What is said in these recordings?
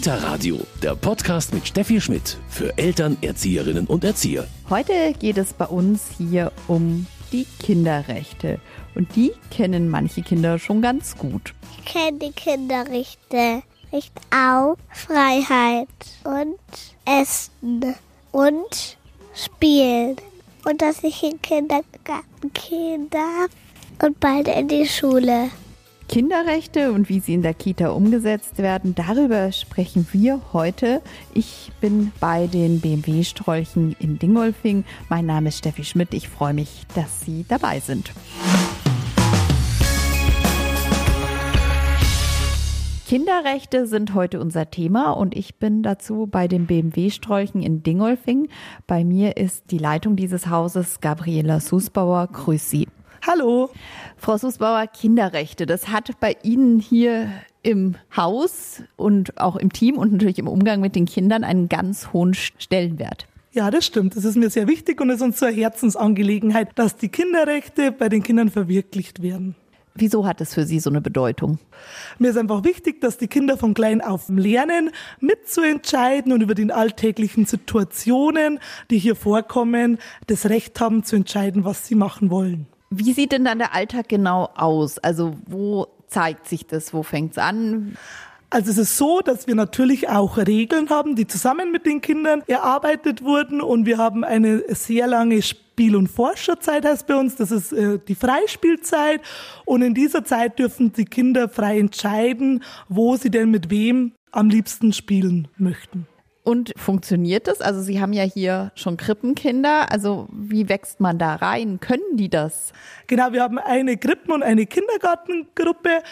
Kita Radio, der Podcast mit Steffi Schmidt für Eltern, Erzieherinnen und Erzieher. Heute geht es bei uns hier um die Kinderrechte. Und die kennen manche Kinder schon ganz gut. Ich kenne die Kinderrechte. Recht auf Freiheit und Essen und Spielen. Und dass ich in Kindergarten gehen darf und bald in die Schule. Kinderrechte und wie sie in der Kita umgesetzt werden, darüber sprechen wir heute. Ich bin bei den BMW-Strolchen in Dingolfing. Mein Name ist Steffi Schmidt. Ich freue mich, dass Sie dabei sind. Kinderrechte sind heute unser Thema und ich bin dazu bei den BMW-Strolchen in Dingolfing. Bei mir ist die Leitung dieses Hauses Gabriela Susbauer. Grüß Sie. Hallo. Frau Susbauer, Kinderrechte, das hat bei Ihnen hier im Haus und auch im Team und natürlich im Umgang mit den Kindern einen ganz hohen Stellenwert. Ja, das stimmt. Das ist mir sehr wichtig und es ist uns zur Herzensangelegenheit, dass die Kinderrechte bei den Kindern verwirklicht werden. Wieso hat es für Sie so eine Bedeutung? Mir ist einfach wichtig, dass die Kinder von klein auf lernen, mitzuentscheiden und über die alltäglichen Situationen, die hier vorkommen, das Recht haben zu entscheiden, was sie machen wollen. Wie sieht denn dann der Alltag genau aus? Also wo zeigt sich das? Wo fängt es an? Also es ist so, dass wir natürlich auch Regeln haben, die zusammen mit den Kindern erarbeitet wurden und wir haben eine sehr lange Spiel- und Forscherzeit heißt bei uns, das ist äh, die Freispielzeit und in dieser Zeit dürfen die Kinder frei entscheiden, wo sie denn mit wem am liebsten spielen möchten. Und funktioniert das? Also Sie haben ja hier schon Krippenkinder. Also wie wächst man da rein? Können die das? Genau, wir haben eine Krippen- und eine Kindergartengruppe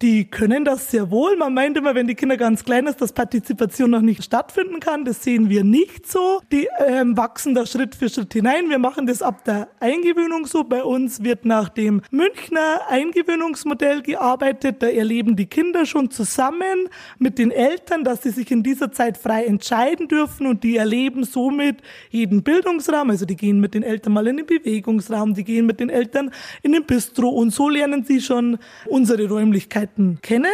die können das sehr wohl. Man meint immer, wenn die Kinder ganz klein ist, dass Partizipation noch nicht stattfinden kann. Das sehen wir nicht so. Die ähm, wachsen da Schritt für Schritt hinein. Wir machen das ab der Eingewöhnung so. Bei uns wird nach dem Münchner Eingewöhnungsmodell gearbeitet. Da erleben die Kinder schon zusammen mit den Eltern, dass sie sich in dieser Zeit frei entscheiden dürfen und die erleben somit jeden Bildungsraum. Also die gehen mit den Eltern mal in den Bewegungsraum, die gehen mit den Eltern in den Bistro und so lernen sie schon unsere Räumlichkeiten Möglichkeiten kennen.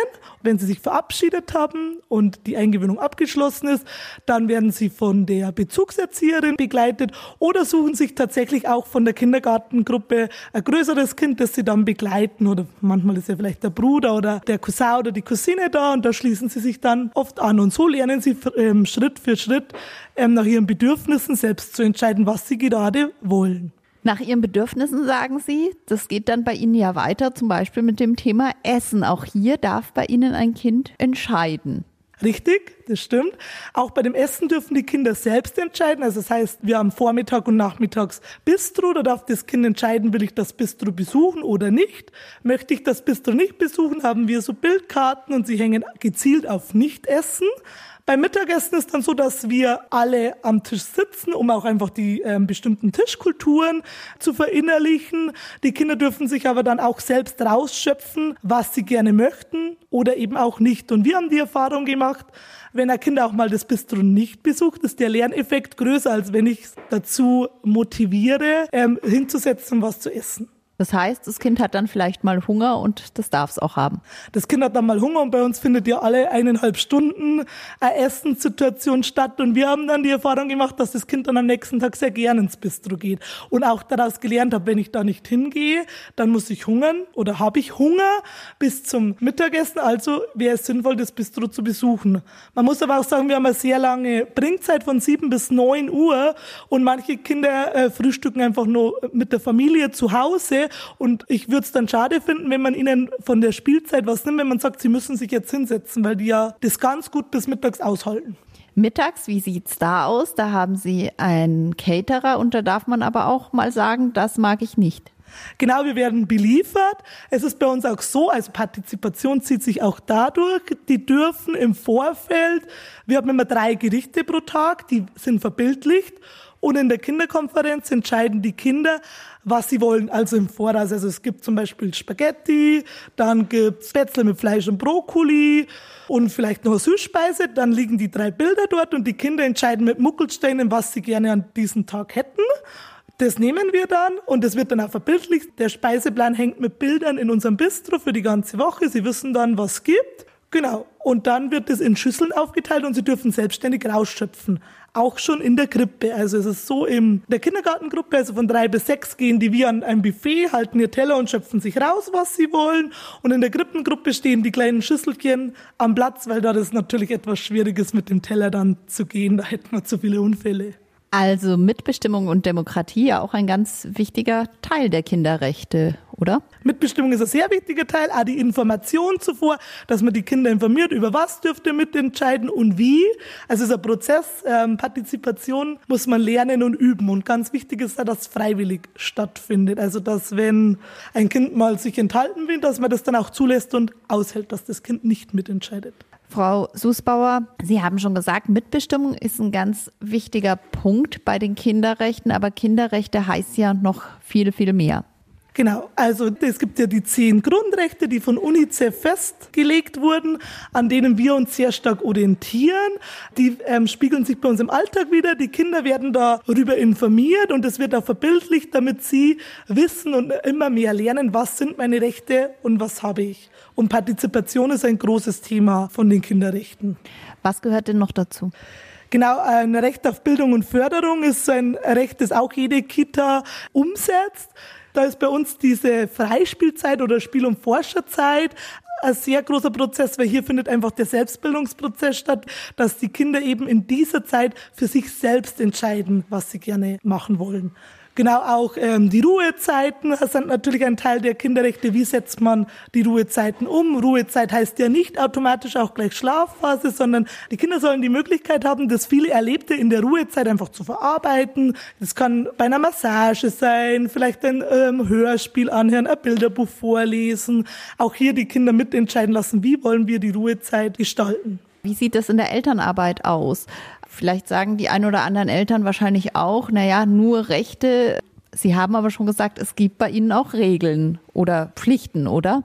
Wenn sie sich verabschiedet haben und die Eingewöhnung abgeschlossen ist, dann werden sie von der Bezugserzieherin begleitet oder suchen sich tatsächlich auch von der Kindergartengruppe ein größeres Kind, das sie dann begleiten. Oder manchmal ist ja vielleicht der Bruder oder der Cousin oder die Cousine da und da schließen sie sich dann oft an. Und so lernen sie ähm, Schritt für Schritt ähm, nach ihren Bedürfnissen selbst zu entscheiden, was sie gerade wollen. Nach Ihren Bedürfnissen sagen Sie, das geht dann bei Ihnen ja weiter, zum Beispiel mit dem Thema Essen. Auch hier darf bei Ihnen ein Kind entscheiden. Richtig, das stimmt. Auch bei dem Essen dürfen die Kinder selbst entscheiden. Also das heißt, wir haben Vormittag und Nachmittags Bistro. Da darf das Kind entscheiden, will ich das Bistro besuchen oder nicht. Möchte ich das Bistro nicht besuchen, haben wir so Bildkarten und sie hängen gezielt auf Nicht-Essen. Beim Mittagessen ist dann so, dass wir alle am Tisch sitzen, um auch einfach die äh, bestimmten Tischkulturen zu verinnerlichen. Die Kinder dürfen sich aber dann auch selbst rausschöpfen, was sie gerne möchten oder eben auch nicht. Und wir haben die Erfahrung gemacht, wenn ein Kind auch mal das Bistro nicht besucht, ist der Lerneffekt größer, als wenn ich dazu motiviere, ähm, hinzusetzen, was zu essen. Das heißt, das Kind hat dann vielleicht mal Hunger und das darf es auch haben. Das Kind hat dann mal Hunger und bei uns findet ja alle eineinhalb Stunden eine Essenssituation statt. Und wir haben dann die Erfahrung gemacht, dass das Kind dann am nächsten Tag sehr gern ins Bistro geht. Und auch daraus gelernt habe, wenn ich da nicht hingehe, dann muss ich hungern oder habe ich Hunger bis zum Mittagessen, also wäre es sinnvoll, das Bistro zu besuchen. Man muss aber auch sagen, wir haben eine sehr lange Bringzeit von sieben bis neun Uhr. Und manche Kinder äh, frühstücken einfach nur mit der Familie zu Hause und ich würde es dann schade finden, wenn man ihnen von der Spielzeit was nimmt, wenn man sagt, sie müssen sich jetzt hinsetzen, weil die ja das ganz gut bis mittags aushalten. Mittags, wie sieht's da aus? Da haben Sie einen Caterer und da darf man aber auch mal sagen, das mag ich nicht. Genau, wir werden beliefert. Es ist bei uns auch so, also Partizipation zieht sich auch dadurch, die dürfen im Vorfeld, wir haben immer drei Gerichte pro Tag, die sind verbildlicht und in der Kinderkonferenz entscheiden die Kinder, was sie wollen, also im Voraus. Also es gibt zum Beispiel Spaghetti, dann gibt's Spätzle mit Fleisch und Brokkoli und vielleicht noch eine Süßspeise. Dann liegen die drei Bilder dort und die Kinder entscheiden mit Muckelsteinen, was sie gerne an diesem Tag hätten. Das nehmen wir dann und es wird dann auch verbildlicht. Der Speiseplan hängt mit Bildern in unserem Bistro für die ganze Woche. Sie wissen dann, was es gibt Genau. Und dann wird es in Schüsseln aufgeteilt und sie dürfen selbstständig rausschöpfen. Auch schon in der Krippe. Also es ist so in der Kindergartengruppe, also von drei bis sechs gehen die wie an ein Buffet, halten ihr Teller und schöpfen sich raus, was sie wollen. Und in der Krippengruppe stehen die kleinen Schüsselchen am Platz, weil da das natürlich etwas schwierig ist, mit dem Teller dann zu gehen. Da hätten wir zu viele Unfälle. Also Mitbestimmung und Demokratie ja auch ein ganz wichtiger Teil der Kinderrechte, oder? Mitbestimmung ist ein sehr wichtiger Teil, auch die Information zuvor, dass man die Kinder informiert, über was dürfte mitentscheiden und wie. Also es ist ein Prozess, ähm, Partizipation muss man lernen und üben. Und ganz wichtig ist auch, dass freiwillig stattfindet. Also dass wenn ein Kind mal sich enthalten will, dass man das dann auch zulässt und aushält, dass das Kind nicht mitentscheidet. Frau Susbauer, Sie haben schon gesagt, Mitbestimmung ist ein ganz wichtiger Punkt bei den Kinderrechten, aber Kinderrechte heißt ja noch viel, viel mehr. Genau, also es gibt ja die zehn Grundrechte, die von UNICEF festgelegt wurden, an denen wir uns sehr stark orientieren. Die ähm, spiegeln sich bei uns im Alltag wieder. Die Kinder werden darüber informiert und es wird auch verbildlicht, damit sie wissen und immer mehr lernen, was sind meine Rechte und was habe ich. Und Partizipation ist ein großes Thema von den Kinderrechten. Was gehört denn noch dazu? Genau, ein Recht auf Bildung und Förderung ist ein Recht, das auch jede Kita umsetzt. Da ist bei uns diese Freispielzeit oder Spiel- und Forscherzeit ein sehr großer Prozess, weil hier findet einfach der Selbstbildungsprozess statt, dass die Kinder eben in dieser Zeit für sich selbst entscheiden, was sie gerne machen wollen. Genau auch ähm, die Ruhezeiten sind natürlich ein Teil der Kinderrechte. Wie setzt man die Ruhezeiten um? Ruhezeit heißt ja nicht automatisch auch gleich Schlafphase, sondern die Kinder sollen die Möglichkeit haben, das viele Erlebte in der Ruhezeit einfach zu verarbeiten. Das kann bei einer Massage sein, vielleicht ein ähm, Hörspiel anhören, ein Bilderbuch vorlesen. Auch hier die Kinder mitentscheiden lassen, wie wollen wir die Ruhezeit gestalten. Wie sieht das in der Elternarbeit aus? Vielleicht sagen die ein oder anderen Eltern wahrscheinlich auch, naja, nur Rechte. Sie haben aber schon gesagt, es gibt bei Ihnen auch Regeln oder Pflichten, oder?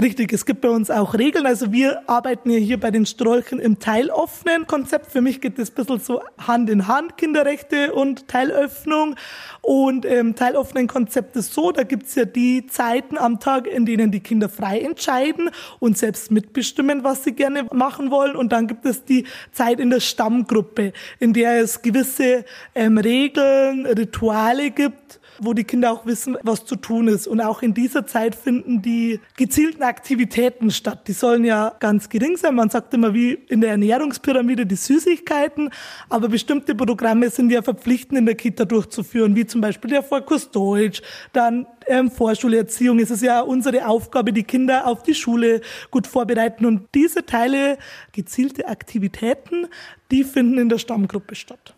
Richtig, es gibt bei uns auch Regeln. Also wir arbeiten ja hier bei den Strolchen im teiloffenen Konzept. Für mich geht das ein bisschen so Hand in Hand, Kinderrechte und Teilöffnung. Und ähm, teiloffenen Konzept ist so, da gibt's ja die Zeiten am Tag, in denen die Kinder frei entscheiden und selbst mitbestimmen, was sie gerne machen wollen. Und dann gibt es die Zeit in der Stammgruppe, in der es gewisse ähm, Regeln, Rituale gibt wo die Kinder auch wissen, was zu tun ist. Und auch in dieser Zeit finden die gezielten Aktivitäten statt. Die sollen ja ganz gering sein. Man sagt immer wie in der Ernährungspyramide die Süßigkeiten, aber bestimmte Programme sind ja verpflichtend in der Kita durchzuführen, wie zum Beispiel der Vorkurs Deutsch, dann ähm, Vorschulerziehung. Es ist ja unsere Aufgabe, die Kinder auf die Schule gut vorbereiten. Und diese Teile, gezielte Aktivitäten, die finden in der Stammgruppe statt.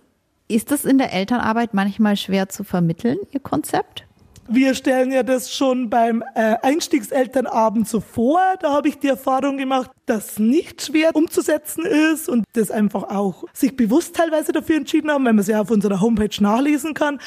Ist das in der Elternarbeit manchmal schwer zu vermitteln, Ihr Konzept? Wir stellen ja das schon beim äh, Einstiegselternabend so vor. Da habe ich die Erfahrung gemacht, dass nicht schwer umzusetzen ist und das einfach auch sich bewusst teilweise dafür entschieden haben, wenn man es ja auf unserer Homepage nachlesen kann.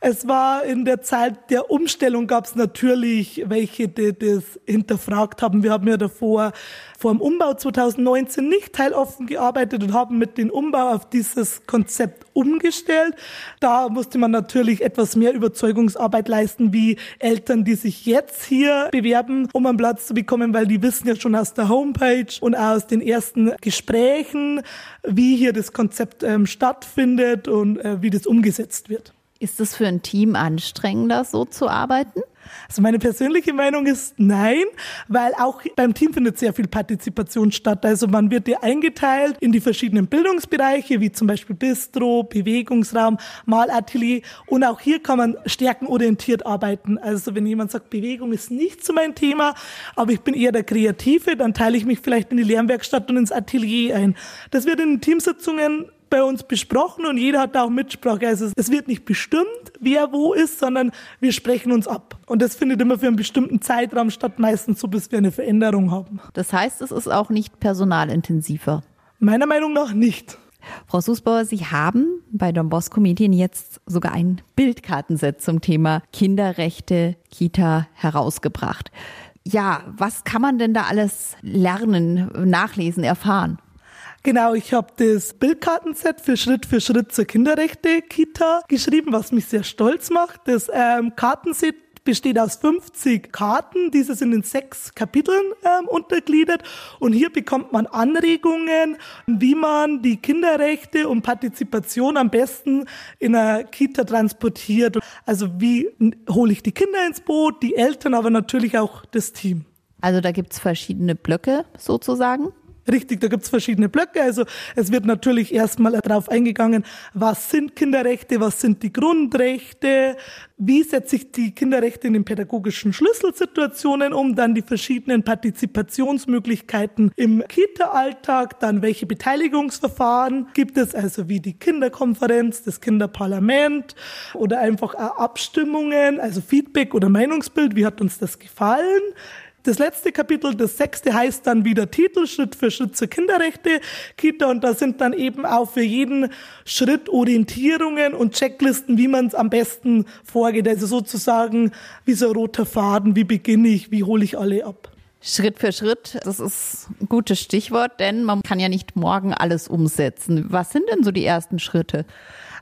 Es war in der Zeit der Umstellung gab es natürlich welche, die das hinterfragt haben. Wir haben ja davor vor dem Umbau 2019 nicht teiloffen gearbeitet und haben mit dem Umbau auf dieses Konzept umgestellt. Da musste man natürlich etwas mehr Überzeugungsarbeit leisten, wie Eltern, die sich jetzt hier bewerben, um einen Platz zu bekommen, weil die wissen ja schon aus der Homepage und aus den ersten Gesprächen, wie hier das Konzept ähm, stattfindet und äh, wie das umgesetzt wird. Ist es für ein Team anstrengender, so zu arbeiten? Also meine persönliche Meinung ist nein, weil auch beim Team findet sehr viel Partizipation statt. Also man wird ja eingeteilt in die verschiedenen Bildungsbereiche, wie zum Beispiel Bistro, Bewegungsraum, Malatelier. Und auch hier kann man stärkenorientiert arbeiten. Also wenn jemand sagt, Bewegung ist nicht so mein Thema, aber ich bin eher der Kreative, dann teile ich mich vielleicht in die Lernwerkstatt und ins Atelier ein. Das wird in Teamsitzungen bei uns besprochen und jeder hat da auch Mitsprache. Also es wird nicht bestimmt, wer wo ist, sondern wir sprechen uns ab. Und das findet immer für einen bestimmten Zeitraum statt, meistens so, bis wir eine Veränderung haben. Das heißt, es ist auch nicht personalintensiver. Meiner Meinung nach nicht. Frau Susbauer, Sie haben bei Don Bosco Medien jetzt sogar ein Bildkartenset zum Thema Kinderrechte Kita herausgebracht. Ja, was kann man denn da alles lernen, nachlesen, erfahren? Genau, ich habe das Bildkartenset für Schritt für Schritt zur Kinderrechte-Kita geschrieben, was mich sehr stolz macht. Das ähm, Kartenset besteht aus 50 Karten. Diese sind in sechs Kapiteln ähm, untergliedert. Und hier bekommt man Anregungen, wie man die Kinderrechte und Partizipation am besten in einer Kita transportiert. Also wie hole ich die Kinder ins Boot, die Eltern, aber natürlich auch das Team. Also da gibt's verschiedene Blöcke sozusagen. Richtig, da gibt's verschiedene Blöcke. Also es wird natürlich erstmal darauf eingegangen, was sind Kinderrechte, was sind die Grundrechte, wie setze ich die Kinderrechte in den pädagogischen Schlüsselsituationen um, dann die verschiedenen Partizipationsmöglichkeiten im Kita-Alltag, dann welche Beteiligungsverfahren gibt es, also wie die Kinderkonferenz, das Kinderparlament oder einfach Abstimmungen, also Feedback oder Meinungsbild, wie hat uns das gefallen das letzte Kapitel, das sechste, heißt dann wieder Titel Schritt für Schritt zur Kinderrechte Kita und da sind dann eben auch für jeden Schritt Orientierungen und Checklisten, wie man es am besten vorgeht. Also sozusagen wie so ein roter Faden, wie beginne ich, wie hole ich alle ab. Schritt für Schritt, das ist ein gutes Stichwort, denn man kann ja nicht morgen alles umsetzen. Was sind denn so die ersten Schritte?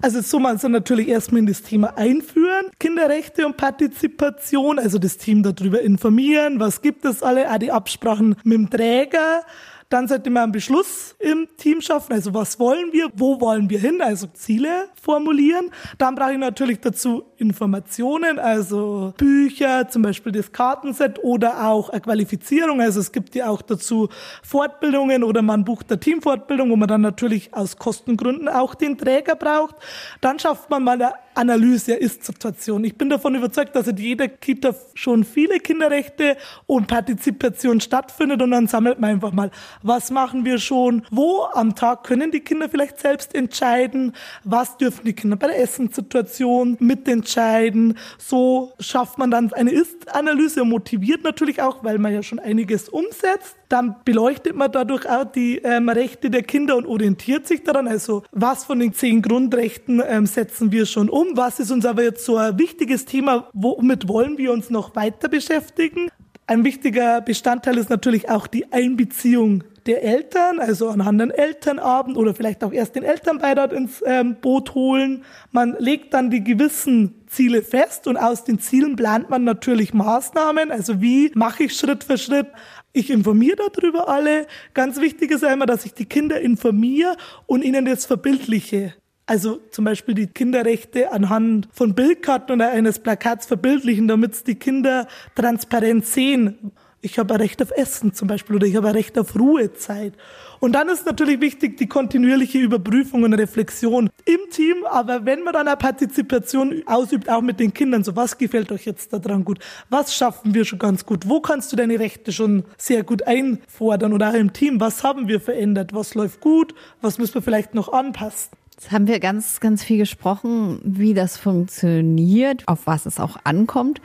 Also so man soll natürlich erstmal in das Thema einführen, Kinderrechte und Partizipation, also das Team darüber informieren, was gibt es alle, auch die Absprachen mit dem Träger. Dann sollte man einen Beschluss im Team schaffen, also was wollen wir, wo wollen wir hin, also Ziele formulieren. Dann brauche ich natürlich dazu Informationen, also Bücher, zum Beispiel das Kartenset oder auch eine Qualifizierung. Also es gibt ja auch dazu Fortbildungen oder man bucht eine Teamfortbildung, wo man dann natürlich aus Kostengründen auch den Träger braucht. Dann schafft man mal eine Analyse der Ist-Situation. Ich bin davon überzeugt, dass in jeder Kita schon viele Kinderrechte und Partizipation stattfindet und dann sammelt man einfach mal, was machen wir schon, wo am Tag können die Kinder vielleicht selbst entscheiden, was dürfen die Kinder bei der Essenssituation mitentscheiden. So schafft man dann eine Ist-Analyse motiviert natürlich auch, weil man ja schon einiges umsetzt. Dann beleuchtet man dadurch auch die ähm, Rechte der Kinder und orientiert sich daran. Also was von den zehn Grundrechten ähm, setzen wir schon um? Was ist uns aber jetzt so ein wichtiges Thema? Womit wollen wir uns noch weiter beschäftigen? Ein wichtiger Bestandteil ist natürlich auch die Einbeziehung der Eltern, also anhand an Elternabend oder vielleicht auch erst den Elternbeirat ins ähm, Boot holen. Man legt dann die gewissen Ziele fest und aus den Zielen plant man natürlich Maßnahmen. Also wie mache ich Schritt für Schritt ich informiere darüber alle. Ganz wichtig ist einmal, dass ich die Kinder informiere und ihnen das verbildliche. Also zum Beispiel die Kinderrechte anhand von Bildkarten oder eines Plakats verbildlichen, damit die Kinder transparent sehen. Ich habe ein Recht auf Essen zum Beispiel oder ich habe ein Recht auf Ruhezeit. Und dann ist natürlich wichtig die kontinuierliche Überprüfung und Reflexion im Team, aber wenn man dann eine Partizipation ausübt, auch mit den Kindern, so was gefällt euch jetzt daran gut? Was schaffen wir schon ganz gut? Wo kannst du deine Rechte schon sehr gut einfordern oder auch im Team? Was haben wir verändert? Was läuft gut? Was müssen wir vielleicht noch anpassen? Jetzt haben wir ganz, ganz viel gesprochen, wie das funktioniert, auf was es auch ankommt.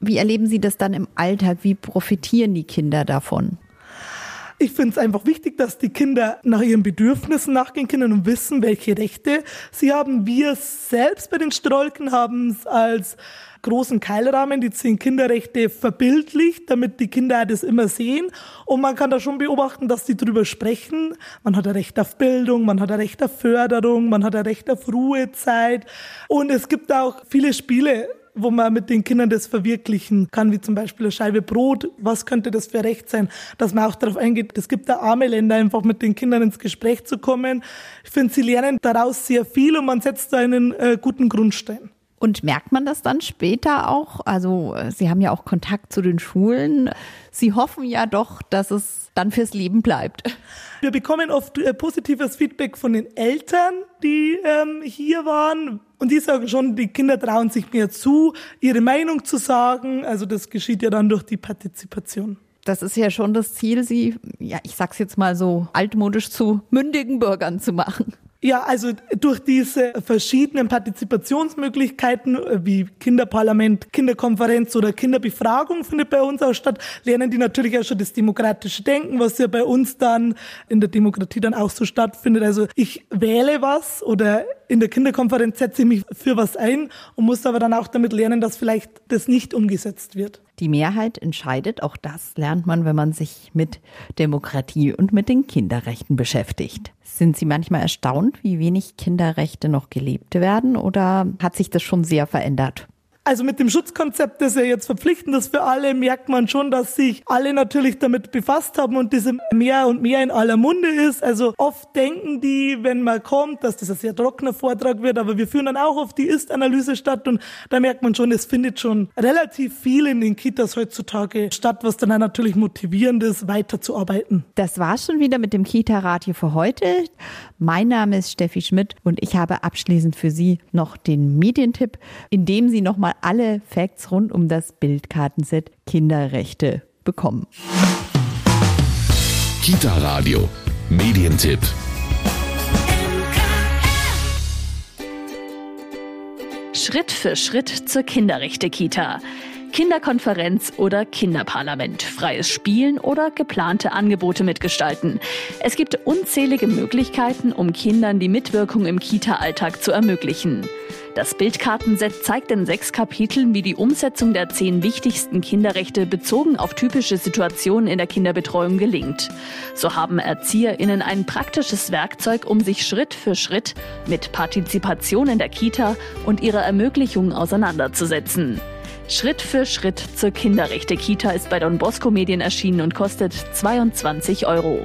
Wie erleben Sie das dann im Alltag? Wie profitieren die Kinder davon? Ich finde es einfach wichtig, dass die Kinder nach ihren Bedürfnissen nachgehen können und wissen, welche Rechte sie haben. Wir selbst bei den Strolken haben es als großen Keilrahmen die zehn Kinderrechte verbildlicht, damit die Kinder das immer sehen. Und man kann da schon beobachten, dass die drüber sprechen. Man hat ein Recht auf Bildung, man hat ein Recht auf Förderung, man hat ein Recht auf Ruhezeit. Und es gibt auch viele Spiele, wo man mit den Kindern das verwirklichen kann, wie zum Beispiel eine Scheibe Brot. Was könnte das für Recht sein? Dass man auch darauf eingeht, es gibt da arme Länder, einfach mit den Kindern ins Gespräch zu kommen. Ich finde, sie lernen daraus sehr viel und man setzt da einen äh, guten Grundstein. Und merkt man das dann später auch? Also Sie haben ja auch Kontakt zu den Schulen. Sie hoffen ja doch, dass es dann fürs Leben bleibt. Wir bekommen oft äh, positives Feedback von den Eltern, die ähm, hier waren. Und die sagen schon, die Kinder trauen sich mehr zu, ihre Meinung zu sagen. Also das geschieht ja dann durch die Partizipation. Das ist ja schon das Ziel, sie, ja, ich sag's jetzt mal so altmodisch zu mündigen Bürgern zu machen. Ja, also durch diese verschiedenen Partizipationsmöglichkeiten äh, wie Kinderparlament, Kinderkonferenz oder Kinderbefragung findet bei uns auch statt, lernen die natürlich auch schon das demokratische Denken, was ja bei uns dann in der Demokratie dann auch so stattfindet. Also ich wähle was oder in der Kinderkonferenz setze ich mich für was ein und muss aber dann auch damit lernen, dass vielleicht das nicht umgesetzt wird. Die Mehrheit entscheidet, auch das lernt man, wenn man sich mit Demokratie und mit den Kinderrechten beschäftigt. Sind Sie manchmal erstaunt, wie wenig Kinderrechte noch gelebt werden oder hat sich das schon sehr verändert? Also mit dem Schutzkonzept, das ja jetzt verpflichtend ist für alle, merkt man schon, dass sich alle natürlich damit befasst haben und diese mehr und mehr in aller Munde ist. Also oft denken die, wenn man kommt, dass das ein sehr trockener Vortrag wird, aber wir führen dann auch auf die Ist-Analyse statt und da merkt man schon, es findet schon relativ viel in den Kitas heutzutage statt, was dann auch natürlich motivierend ist, weiterzuarbeiten. Das war's schon wieder mit dem Kita-Radio für heute. Mein Name ist Steffi Schmidt und ich habe abschließend für Sie noch den Medientipp, in dem Sie nochmal alle Facts rund um das Bildkartenset Kinderrechte bekommen. Kita Radio. Medientipp. Schritt für Schritt zur Kinderrechte-Kita. Kinderkonferenz oder Kinderparlament, freies Spielen oder geplante Angebote mitgestalten. Es gibt unzählige Möglichkeiten, um Kindern die Mitwirkung im Kita-Alltag zu ermöglichen. Das Bildkartenset zeigt in sechs Kapiteln, wie die Umsetzung der zehn wichtigsten Kinderrechte bezogen auf typische Situationen in der Kinderbetreuung gelingt. So haben ErzieherInnen ein praktisches Werkzeug, um sich Schritt für Schritt mit Partizipation in der Kita und ihrer Ermöglichung auseinanderzusetzen. Schritt für Schritt zur Kinderrechte Kita ist bei Don Bosco Medien erschienen und kostet 22 Euro.